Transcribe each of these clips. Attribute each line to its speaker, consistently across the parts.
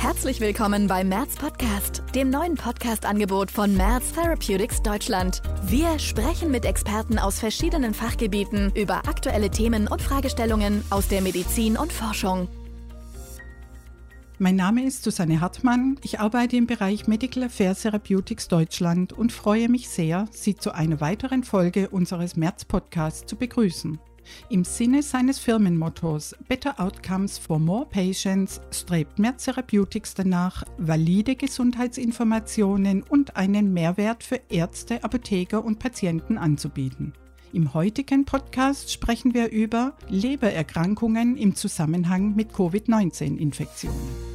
Speaker 1: Herzlich willkommen beim Merz Podcast, dem neuen Podcast-Angebot von Merz Therapeutics Deutschland. Wir sprechen mit Experten aus verschiedenen Fachgebieten über aktuelle Themen und Fragestellungen aus der Medizin und Forschung.
Speaker 2: Mein Name ist Susanne Hartmann. Ich arbeite im Bereich Medical Affairs Therapeutics Deutschland und freue mich sehr, Sie zu einer weiteren Folge unseres Merz Podcasts zu begrüßen. Im Sinne seines Firmenmottos Better Outcomes for More Patients strebt Merz Therapeutics danach, valide Gesundheitsinformationen und einen Mehrwert für Ärzte, Apotheker und Patienten anzubieten. Im heutigen Podcast sprechen wir über Lebererkrankungen im Zusammenhang mit Covid-19-Infektionen.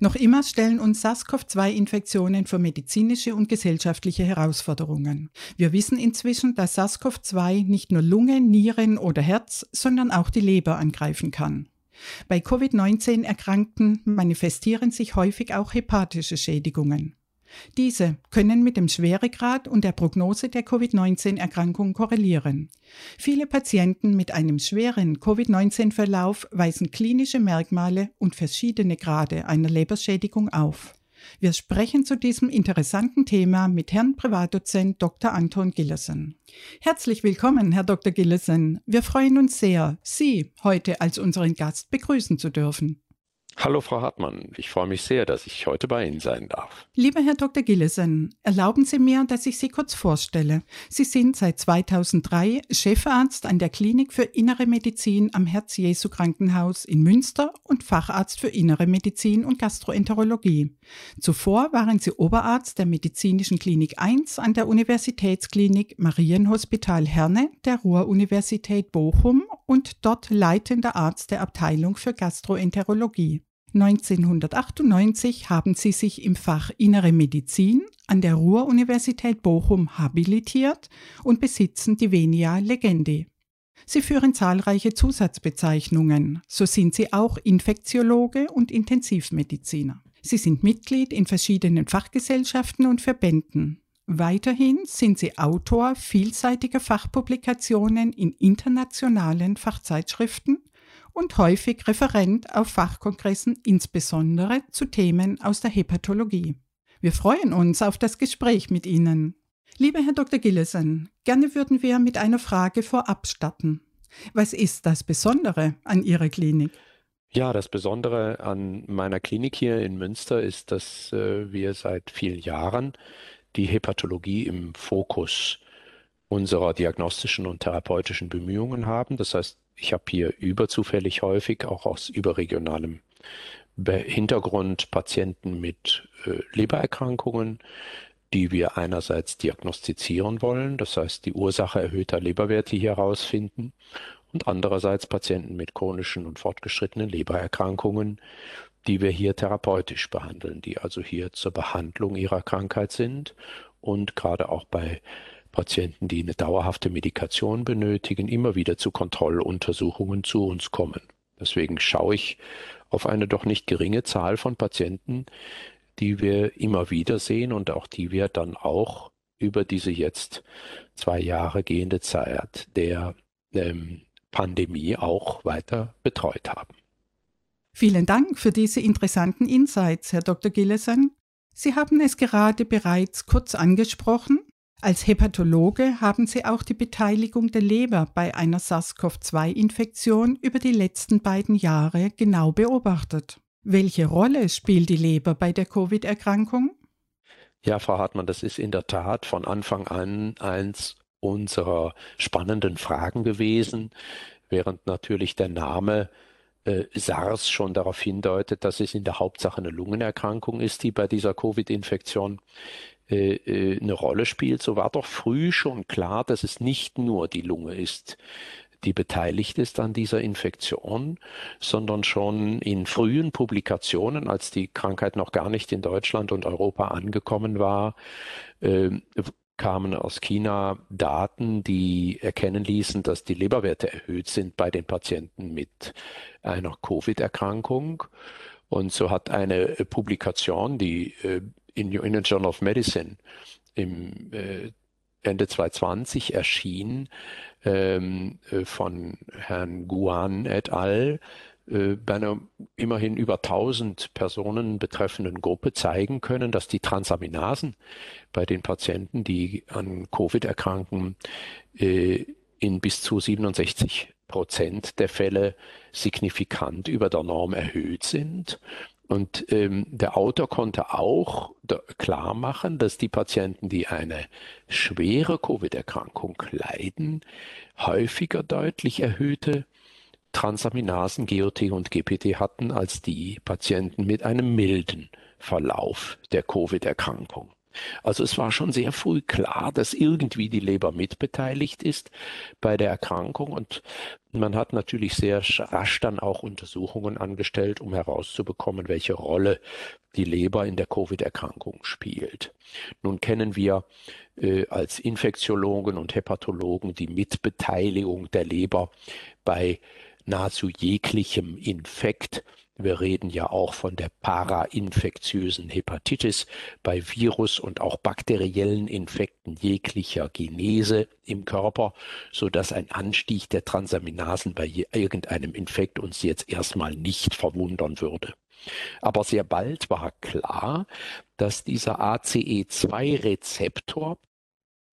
Speaker 2: Noch immer stellen uns SARS-CoV-2-Infektionen für medizinische und gesellschaftliche Herausforderungen. Wir wissen inzwischen, dass SARS-CoV-2 nicht nur Lunge, Nieren oder Herz, sondern auch die Leber angreifen kann. Bei Covid-19-Erkrankten manifestieren sich häufig auch hepatische Schädigungen. Diese können mit dem Schweregrad und der Prognose der Covid-19-Erkrankung korrelieren. Viele Patienten mit einem schweren Covid-19-Verlauf weisen klinische Merkmale und verschiedene Grade einer Leberschädigung auf. Wir sprechen zu diesem interessanten Thema mit Herrn Privatdozent Dr. Anton Gillesen. Herzlich willkommen, Herr Dr. Gillesen. Wir freuen uns sehr, Sie heute als unseren Gast begrüßen zu dürfen.
Speaker 3: Hallo Frau Hartmann, ich freue mich sehr, dass ich heute bei Ihnen sein darf.
Speaker 2: Lieber Herr Dr. Gillesen, erlauben Sie mir, dass ich Sie kurz vorstelle. Sie sind seit 2003 Chefarzt an der Klinik für Innere Medizin am Herz-Jesu Krankenhaus in Münster und Facharzt für Innere Medizin und Gastroenterologie. Zuvor waren Sie Oberarzt der Medizinischen Klinik 1 an der Universitätsklinik Marienhospital Herne der Ruhr-Universität Bochum und dort leitender Arzt der Abteilung für Gastroenterologie. 1998 haben sie sich im Fach Innere Medizin an der Ruhr-Universität Bochum habilitiert und besitzen die Venia Legendi. Sie führen zahlreiche Zusatzbezeichnungen, so sind sie auch Infektiologe und Intensivmediziner. Sie sind Mitglied in verschiedenen Fachgesellschaften und Verbänden. Weiterhin sind sie Autor vielseitiger Fachpublikationen in internationalen Fachzeitschriften und häufig Referent auf Fachkongressen, insbesondere zu Themen aus der Hepatologie. Wir freuen uns auf das Gespräch mit Ihnen. Lieber Herr Dr. Gillesen, gerne würden wir mit einer Frage vorab starten. Was ist das Besondere an Ihrer Klinik?
Speaker 3: Ja, das Besondere an meiner Klinik hier in Münster ist, dass äh, wir seit vielen Jahren die Hepatologie im Fokus unserer diagnostischen und therapeutischen Bemühungen haben. Das heißt, ich habe hier überzufällig häufig auch aus überregionalem Hintergrund Patienten mit äh, Lebererkrankungen, die wir einerseits diagnostizieren wollen, das heißt die Ursache erhöhter Leberwerte hier herausfinden, und andererseits Patienten mit chronischen und fortgeschrittenen Lebererkrankungen, die wir hier therapeutisch behandeln, die also hier zur Behandlung ihrer Krankheit sind und gerade auch bei Patienten, die eine dauerhafte Medikation benötigen, immer wieder zu Kontrolluntersuchungen zu uns kommen. Deswegen schaue ich auf eine doch nicht geringe Zahl von Patienten, die wir immer wieder sehen und auch die wir dann auch über diese jetzt zwei Jahre gehende Zeit der ähm, Pandemie auch weiter betreut haben.
Speaker 2: Vielen Dank für diese interessanten Insights, Herr Dr. Gillesen. Sie haben es gerade bereits kurz angesprochen. Als Hepatologe haben Sie auch die Beteiligung der Leber bei einer SARS-CoV-2-Infektion über die letzten beiden Jahre genau beobachtet. Welche Rolle spielt die Leber bei der Covid-Erkrankung?
Speaker 3: Ja, Frau Hartmann, das ist in der Tat von Anfang an eins unserer spannenden Fragen gewesen, während natürlich der Name äh, SARS schon darauf hindeutet, dass es in der Hauptsache eine Lungenerkrankung ist, die bei dieser Covid-Infektion äh, äh, eine Rolle spielt, so war doch früh schon klar, dass es nicht nur die Lunge ist, die beteiligt ist an dieser Infektion, sondern schon in frühen Publikationen, als die Krankheit noch gar nicht in Deutschland und Europa angekommen war, äh, kamen aus China Daten, die erkennen ließen, dass die Leberwerte erhöht sind bei den Patienten mit einer Covid-Erkrankung. Und so hat eine Publikation, die äh, in New England Journal of Medicine im äh, Ende 2020 erschien, ähm, äh, von Herrn Guan et al., äh, bei einer immerhin über 1000 Personen betreffenden Gruppe zeigen können, dass die Transaminasen bei den Patienten, die an Covid erkranken, äh, in bis zu 67 Prozent der Fälle signifikant über der Norm erhöht sind. Und ähm, der Autor konnte auch klar machen, dass die Patienten, die eine schwere Covid-Erkrankung leiden, häufiger deutlich erhöhte Transaminasen, GOT und GPT hatten als die Patienten mit einem milden Verlauf der Covid-Erkrankung. Also es war schon sehr früh klar, dass irgendwie die Leber mitbeteiligt ist bei der Erkrankung und man hat natürlich sehr rasch dann auch Untersuchungen angestellt, um herauszubekommen, welche Rolle die Leber in der Covid-Erkrankung spielt. Nun kennen wir äh, als Infektiologen und Hepatologen die Mitbeteiligung der Leber bei nahezu jeglichem Infekt. Wir reden ja auch von der parainfektiösen Hepatitis bei Virus und auch bakteriellen Infekten jeglicher Genese im Körper, so dass ein Anstieg der Transaminasen bei irgendeinem Infekt uns jetzt erstmal nicht verwundern würde. Aber sehr bald war klar, dass dieser ACE2-Rezeptor,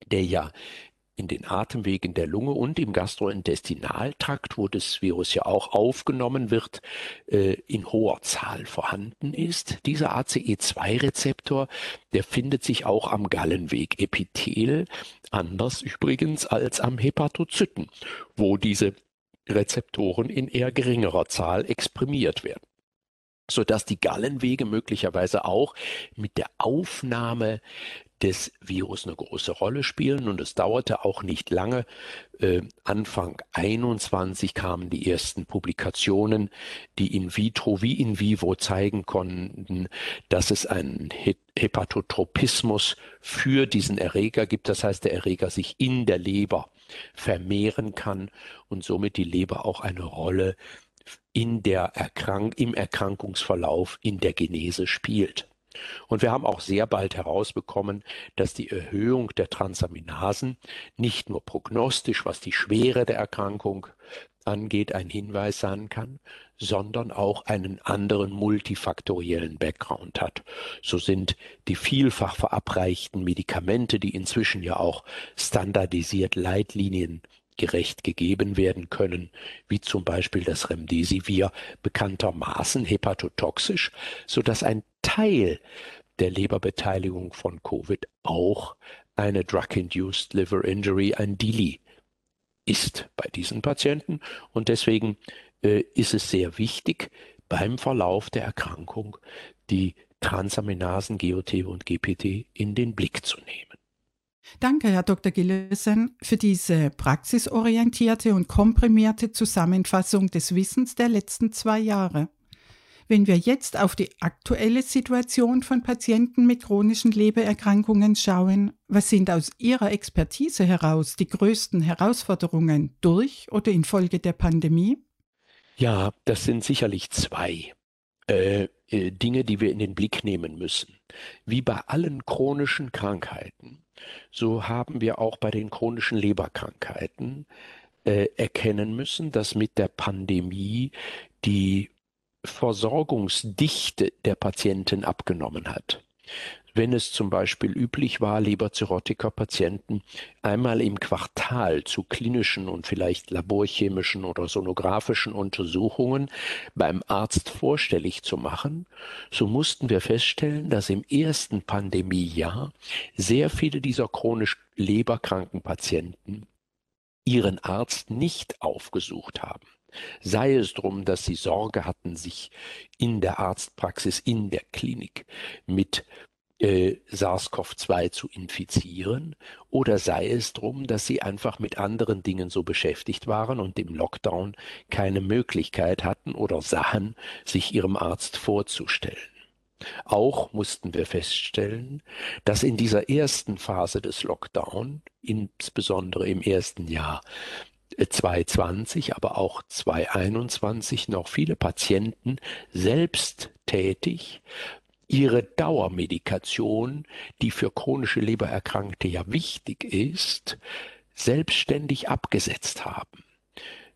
Speaker 3: der ja in den Atemwegen der Lunge und im Gastrointestinaltrakt, wo das Virus ja auch aufgenommen wird, äh, in hoher Zahl vorhanden ist. Dieser ACE2-Rezeptor, der findet sich auch am Gallenweg Epithel, anders übrigens als am Hepatozyten, wo diese Rezeptoren in eher geringerer Zahl exprimiert werden sodass die Gallenwege möglicherweise auch mit der Aufnahme des Virus eine große Rolle spielen. Und es dauerte auch nicht lange. Äh, Anfang 21 kamen die ersten Publikationen, die in vitro wie in vivo zeigen konnten, dass es einen Hepatotropismus für diesen Erreger gibt. Das heißt, der Erreger sich in der Leber vermehren kann und somit die Leber auch eine Rolle in der Erkrank im Erkrankungsverlauf in der Genese spielt. Und wir haben auch sehr bald herausbekommen, dass die Erhöhung der Transaminasen nicht nur prognostisch, was die Schwere der Erkrankung angeht, ein Hinweis sein kann, sondern auch einen anderen multifaktoriellen Background hat. So sind die vielfach verabreichten Medikamente, die inzwischen ja auch standardisiert Leitlinien gerecht gegeben werden können, wie zum Beispiel das Remdesivir bekanntermaßen hepatotoxisch, so dass ein Teil der Leberbeteiligung von Covid auch eine Drug-Induced Liver Injury, ein DILI, ist bei diesen Patienten. Und deswegen äh, ist es sehr wichtig, beim Verlauf der Erkrankung die Transaminasen GOT und GPT in den Blick zu nehmen.
Speaker 2: Danke, Herr Dr. Gillesen, für diese praxisorientierte und komprimierte Zusammenfassung des Wissens der letzten zwei Jahre. Wenn wir jetzt auf die aktuelle Situation von Patienten mit chronischen Lebererkrankungen schauen, was sind aus Ihrer Expertise heraus die größten Herausforderungen durch oder infolge der Pandemie?
Speaker 3: Ja, das sind sicherlich zwei äh, äh, Dinge, die wir in den Blick nehmen müssen. Wie bei allen chronischen Krankheiten, so haben wir auch bei den chronischen Leberkrankheiten äh, erkennen müssen, dass mit der Pandemie die Versorgungsdichte der Patienten abgenommen hat. Wenn es zum Beispiel üblich war, Leberzirrhotiker-Patienten einmal im Quartal zu klinischen und vielleicht laborchemischen oder sonografischen Untersuchungen beim Arzt vorstellig zu machen, so mussten wir feststellen, dass im ersten Pandemiejahr sehr viele dieser chronisch leberkranken Patienten ihren Arzt nicht aufgesucht haben. Sei es drum, dass sie Sorge hatten, sich in der Arztpraxis, in der Klinik mit äh, SARS-CoV-2 zu infizieren, oder sei es drum, dass sie einfach mit anderen Dingen so beschäftigt waren und im Lockdown keine Möglichkeit hatten oder sahen, sich ihrem Arzt vorzustellen. Auch mussten wir feststellen, dass in dieser ersten Phase des Lockdown, insbesondere im ersten Jahr, 2020, aber auch 2021 noch viele Patienten selbsttätig ihre Dauermedikation, die für chronische Lebererkrankte ja wichtig ist, selbstständig abgesetzt haben.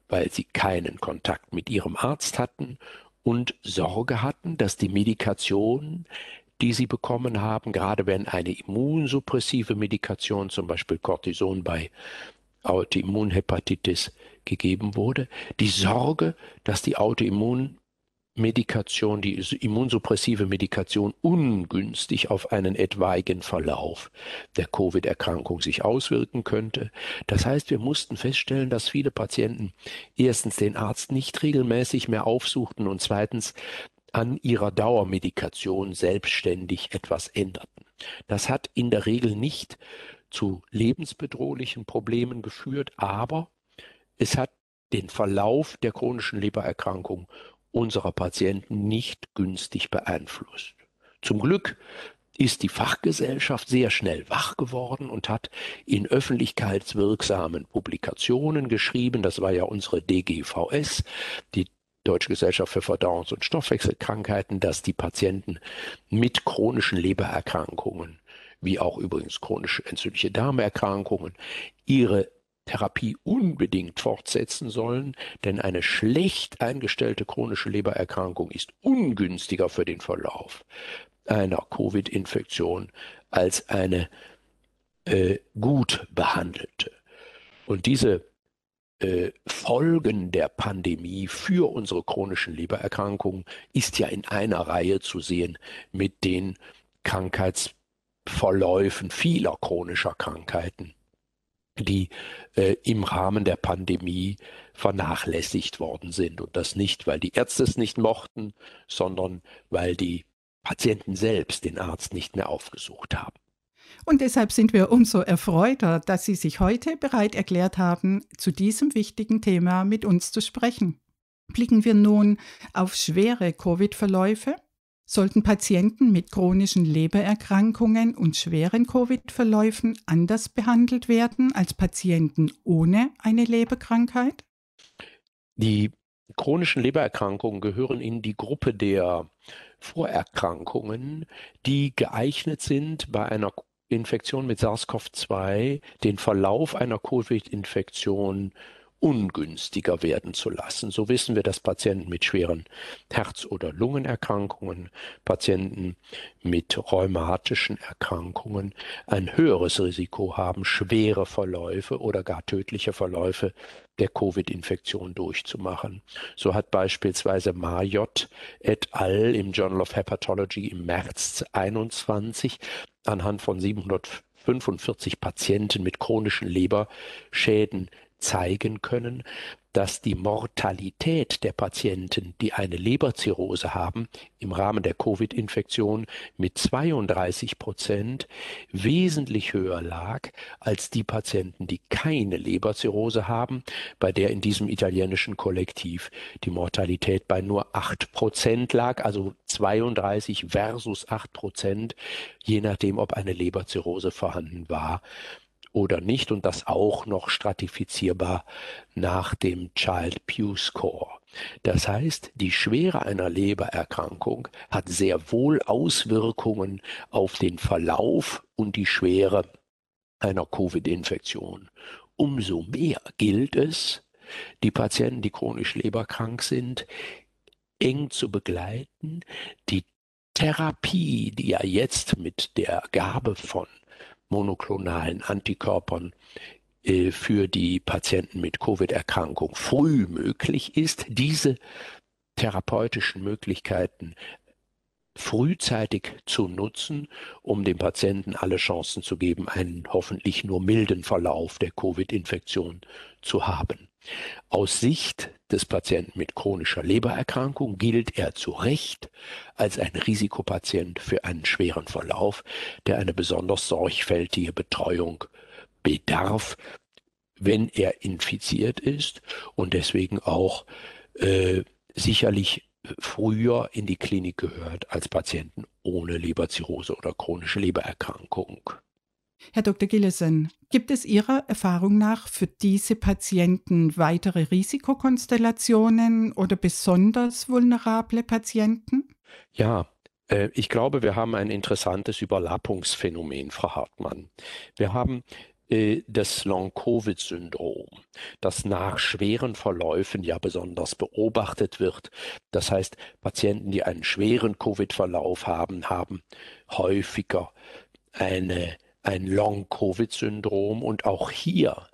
Speaker 3: weil sie keinen Kontakt mit ihrem Arzt hatten und Sorge hatten, dass die Medikation, die sie bekommen haben, gerade wenn eine immunsuppressive Medikation, zum Beispiel Cortison bei Autoimmunhepatitis gegeben wurde, die Sorge, dass die Autoimmun Medikation, die immunsuppressive Medikation ungünstig auf einen etwaigen Verlauf der Covid-Erkrankung sich auswirken könnte. Das heißt, wir mussten feststellen, dass viele Patienten erstens den Arzt nicht regelmäßig mehr aufsuchten und zweitens an ihrer Dauermedikation selbstständig etwas änderten. Das hat in der Regel nicht zu lebensbedrohlichen Problemen geführt, aber es hat den Verlauf der chronischen Lebererkrankung unserer Patienten nicht günstig beeinflusst. Zum Glück ist die Fachgesellschaft sehr schnell wach geworden und hat in öffentlichkeitswirksamen Publikationen geschrieben, das war ja unsere DGVS, die Deutsche Gesellschaft für Verdauungs- und Stoffwechselkrankheiten, dass die Patienten mit chronischen Lebererkrankungen, wie auch übrigens chronische entzündliche Darmerkrankungen, ihre Therapie unbedingt fortsetzen sollen, denn eine schlecht eingestellte chronische Lebererkrankung ist ungünstiger für den Verlauf einer Covid-Infektion als eine äh, gut behandelte. Und diese äh, Folgen der Pandemie für unsere chronischen Lebererkrankungen ist ja in einer Reihe zu sehen mit den Krankheitsverläufen vieler chronischer Krankheiten die äh, im Rahmen der Pandemie vernachlässigt worden sind. Und das nicht, weil die Ärzte es nicht mochten, sondern weil die Patienten selbst den Arzt nicht mehr aufgesucht haben.
Speaker 2: Und deshalb sind wir umso erfreuter, dass Sie sich heute bereit erklärt haben, zu diesem wichtigen Thema mit uns zu sprechen. Blicken wir nun auf schwere Covid-Verläufe Sollten Patienten mit chronischen Lebererkrankungen und schweren Covid-Verläufen anders behandelt werden als Patienten ohne eine Leberkrankheit?
Speaker 3: Die chronischen Lebererkrankungen gehören in die Gruppe der Vorerkrankungen, die geeignet sind, bei einer Infektion mit SARS-CoV-2 den Verlauf einer Covid-Infektion ungünstiger werden zu lassen. So wissen wir, dass Patienten mit schweren Herz- oder Lungenerkrankungen, Patienten mit rheumatischen Erkrankungen ein höheres Risiko haben, schwere Verläufe oder gar tödliche Verläufe der Covid-Infektion durchzumachen. So hat beispielsweise Marjot et al. im Journal of Hepatology im März 21 anhand von 745 Patienten mit chronischen Leberschäden zeigen können, dass die Mortalität der Patienten, die eine Leberzirrhose haben, im Rahmen der Covid-Infektion mit 32 Prozent wesentlich höher lag als die Patienten, die keine Leberzirrhose haben, bei der in diesem italienischen Kollektiv die Mortalität bei nur 8 Prozent lag, also 32 versus 8 Prozent, je nachdem, ob eine Leberzirrhose vorhanden war oder nicht und das auch noch stratifizierbar nach dem Child Pew Score. Das heißt, die Schwere einer Lebererkrankung hat sehr wohl Auswirkungen auf den Verlauf und die Schwere einer Covid-Infektion. Umso mehr gilt es, die Patienten, die chronisch leberkrank sind, eng zu begleiten, die Therapie, die ja jetzt mit der Gabe von monoklonalen Antikörpern äh, für die Patienten mit Covid-Erkrankung früh möglich ist, diese therapeutischen Möglichkeiten frühzeitig zu nutzen, um dem Patienten alle Chancen zu geben, einen hoffentlich nur milden Verlauf der Covid-Infektion zu haben. Aus Sicht des Patienten mit chronischer Lebererkrankung gilt er zu Recht als ein Risikopatient für einen schweren Verlauf, der eine besonders sorgfältige Betreuung bedarf, wenn er infiziert ist und deswegen auch äh, sicherlich früher in die Klinik gehört als Patienten ohne Leberzirrhose oder chronische Lebererkrankung.
Speaker 2: Herr Dr. Gillesen, gibt es Ihrer Erfahrung nach für diese Patienten weitere Risikokonstellationen oder besonders vulnerable Patienten?
Speaker 3: Ja, äh, ich glaube, wir haben ein interessantes Überlappungsphänomen, Frau Hartmann. Wir haben äh, das Long-Covid-Syndrom, das nach schweren Verläufen ja besonders beobachtet wird. Das heißt, Patienten, die einen schweren Covid-Verlauf haben, haben häufiger eine, ein Long-Covid-Syndrom. Und auch hier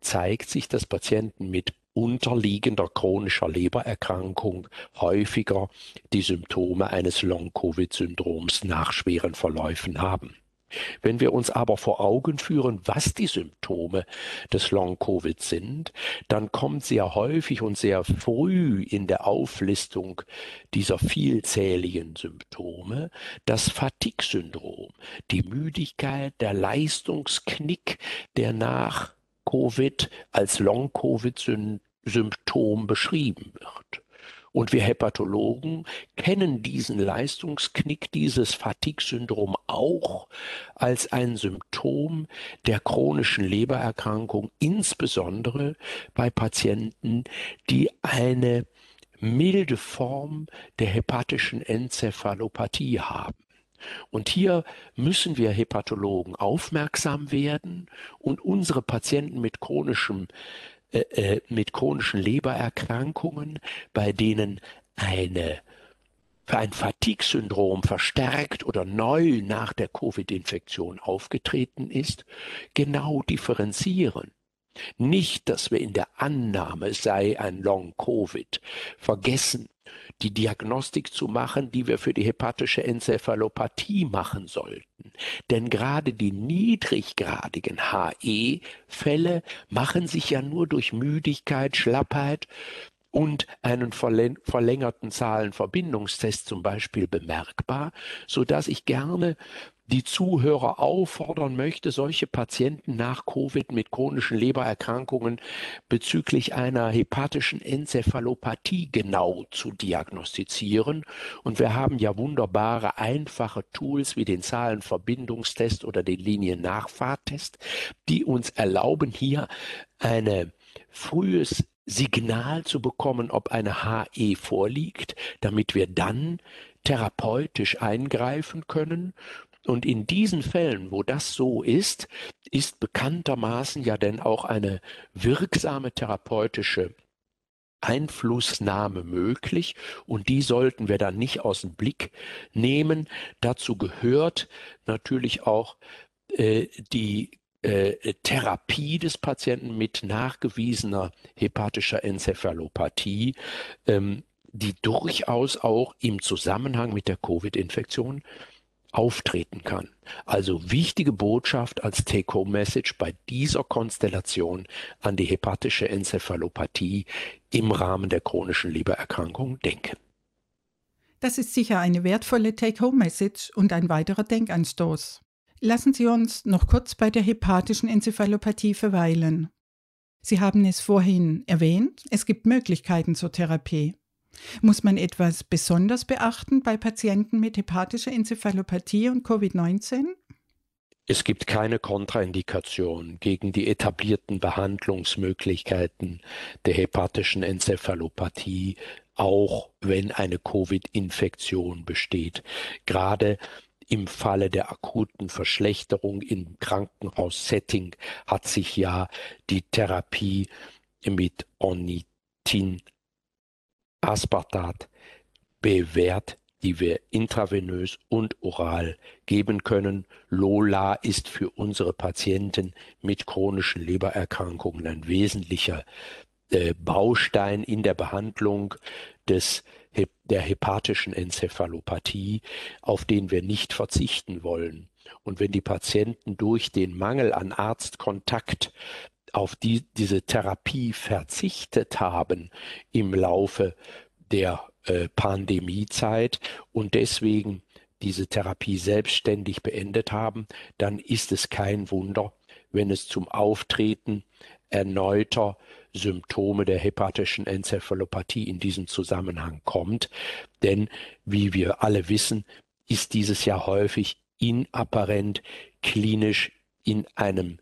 Speaker 3: zeigt sich, dass Patienten mit unterliegender chronischer Lebererkrankung häufiger die Symptome eines Long-Covid-Syndroms nach schweren Verläufen haben. Wenn wir uns aber vor Augen führen, was die Symptome des Long-Covid sind, dann kommt sehr häufig und sehr früh in der Auflistung dieser vielzähligen Symptome das Fatigue-Syndrom, die Müdigkeit, der Leistungsknick, der nach Covid als Long-Covid-Symptom beschrieben wird. Und wir Hepatologen kennen diesen Leistungsknick, dieses Fatigue-Syndrom auch als ein Symptom der chronischen Lebererkrankung, insbesondere bei Patienten, die eine milde Form der hepatischen Enzephalopathie haben. Und hier müssen wir Hepatologen aufmerksam werden und unsere Patienten mit chronischem äh, äh, mit chronischen Lebererkrankungen, bei denen eine ein Fatigue-Syndrom verstärkt oder neu nach der Covid-Infektion aufgetreten ist, genau differenzieren. Nicht, dass wir in der Annahme sei ein Long-Covid vergessen, die Diagnostik zu machen, die wir für die hepatische Enzephalopathie machen sollten. Denn gerade die niedriggradigen HE-Fälle machen sich ja nur durch Müdigkeit, Schlappheit und einen verlängerten Zahlenverbindungstest zum Beispiel bemerkbar, so dass ich gerne die Zuhörer auffordern möchte, solche Patienten nach Covid mit chronischen Lebererkrankungen bezüglich einer hepatischen Enzephalopathie genau zu diagnostizieren. Und wir haben ja wunderbare, einfache Tools wie den Zahlenverbindungstest oder den Liniennachfahrtest, die uns erlauben, hier eine frühes Signal zu bekommen, ob eine HE vorliegt, damit wir dann therapeutisch eingreifen können und in diesen Fällen, wo das so ist, ist bekanntermaßen ja denn auch eine wirksame therapeutische Einflussnahme möglich und die sollten wir dann nicht aus dem Blick nehmen. Dazu gehört natürlich auch äh, die äh, Therapie des Patienten mit nachgewiesener hepatischer Enzephalopathie, ähm, die durchaus auch im Zusammenhang mit der Covid-Infektion auftreten kann. Also wichtige Botschaft als Take-Home-Message bei dieser Konstellation an die hepatische Enzephalopathie im Rahmen der chronischen Lebererkrankung denken.
Speaker 2: Das ist sicher eine wertvolle Take-Home-Message und ein weiterer Denkanstoß. Lassen Sie uns noch kurz bei der hepatischen Enzephalopathie verweilen. Sie haben es vorhin erwähnt, es gibt Möglichkeiten zur Therapie. Muss man etwas besonders beachten bei Patienten mit hepatischer Enzephalopathie und Covid-19?
Speaker 3: Es gibt keine Kontraindikation gegen die etablierten Behandlungsmöglichkeiten der hepatischen Enzephalopathie, auch wenn eine Covid-Infektion besteht. Gerade im Falle der akuten Verschlechterung im Krankenhaussetting hat sich ja die Therapie mit Onitin Aspartat bewährt, die wir intravenös und oral geben können. Lola ist für unsere Patienten mit chronischen Lebererkrankungen ein wesentlicher äh, Baustein in der Behandlung des, der hepatischen Enzephalopathie, auf den wir nicht verzichten wollen. Und wenn die Patienten durch den Mangel an Arztkontakt auf die, diese Therapie verzichtet haben im Laufe der äh, Pandemiezeit und deswegen diese Therapie selbstständig beendet haben, dann ist es kein Wunder, wenn es zum Auftreten erneuter Symptome der hepatischen Enzephalopathie in diesem Zusammenhang kommt. Denn, wie wir alle wissen, ist dieses ja häufig inapparent klinisch in einem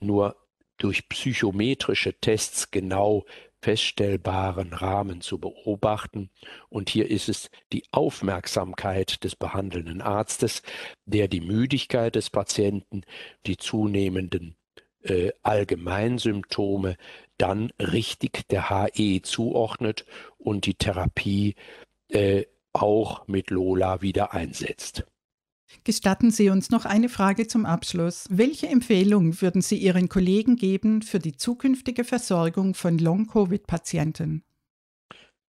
Speaker 3: nur durch psychometrische Tests genau feststellbaren Rahmen zu beobachten. Und hier ist es die Aufmerksamkeit des behandelnden Arztes, der die Müdigkeit des Patienten, die zunehmenden äh, Allgemeinsymptome dann richtig der HE zuordnet und die Therapie äh, auch mit Lola wieder einsetzt.
Speaker 2: Gestatten Sie uns noch eine Frage zum Abschluss. Welche Empfehlung würden Sie Ihren Kollegen geben für die zukünftige Versorgung von Long-Covid-Patienten?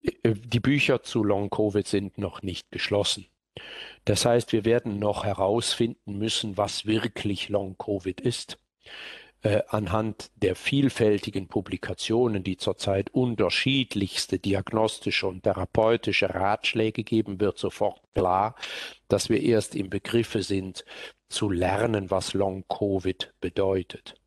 Speaker 3: Äh, die Bücher zu Long-Covid sind noch nicht geschlossen. Das heißt, wir werden noch herausfinden müssen, was wirklich Long-Covid ist. Äh, anhand der vielfältigen Publikationen, die zurzeit unterschiedlichste diagnostische und therapeutische Ratschläge geben, wird sofort klar, dass wir erst im Begriffe sind, zu lernen, was Long-Covid bedeutet.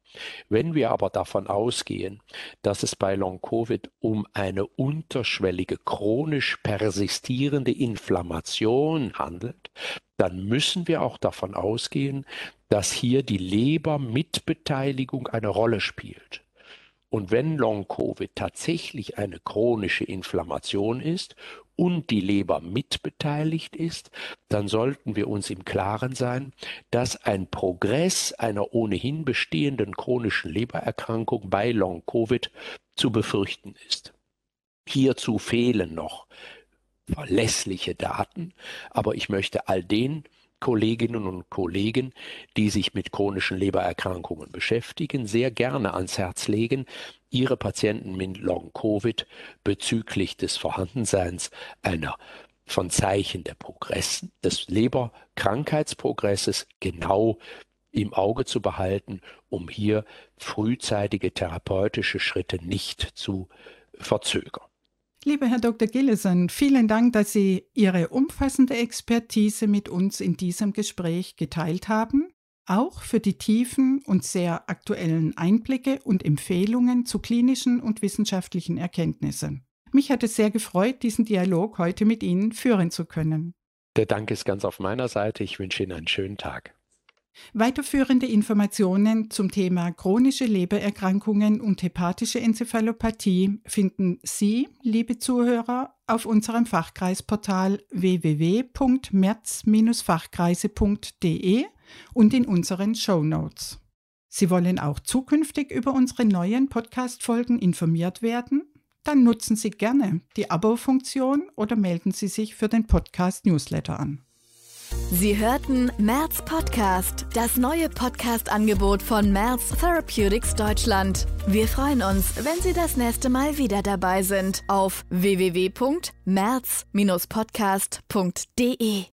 Speaker 3: Wenn wir aber davon ausgehen, dass es bei Long-Covid um eine unterschwellige, chronisch persistierende Inflammation handelt, dann müssen wir auch davon ausgehen, dass hier die Leber-Mitbeteiligung eine Rolle spielt. Und wenn Long-Covid tatsächlich eine chronische Inflammation ist und die Leber mitbeteiligt ist, dann sollten wir uns im Klaren sein, dass ein Progress einer ohnehin bestehenden chronischen Lebererkrankung bei Long-Covid zu befürchten ist. Hierzu fehlen noch verlässliche Daten, aber ich möchte all den Kolleginnen und Kollegen, die sich mit chronischen Lebererkrankungen beschäftigen, sehr gerne ans Herz legen, ihre Patienten mit Long-Covid bezüglich des Vorhandenseins einer von Zeichen der Progress, des Leberkrankheitsprogresses genau im Auge zu behalten, um hier frühzeitige therapeutische Schritte nicht zu verzögern.
Speaker 2: Lieber Herr Dr. Gillison, vielen Dank, dass Sie Ihre umfassende Expertise mit uns in diesem Gespräch geteilt haben, auch für die tiefen und sehr aktuellen Einblicke und Empfehlungen zu klinischen und wissenschaftlichen Erkenntnissen. Mich hat es sehr gefreut, diesen Dialog heute mit Ihnen führen zu können.
Speaker 3: Der Dank ist ganz auf meiner Seite. Ich wünsche Ihnen einen schönen Tag.
Speaker 2: Weiterführende Informationen zum Thema chronische Lebererkrankungen und hepatische Enzephalopathie finden Sie, liebe Zuhörer, auf unserem Fachkreisportal www.merz-fachkreise.de und in unseren Show Notes. Sie wollen auch zukünftig über unsere neuen Podcast-Folgen informiert werden? Dann nutzen Sie gerne die Abo-Funktion oder melden Sie sich für den Podcast-Newsletter an.
Speaker 1: Sie hörten Merz Podcast, das neue Podcast-Angebot von Merz Therapeutics Deutschland. Wir freuen uns, wenn Sie das nächste Mal wieder dabei sind auf www.merz-podcast.de.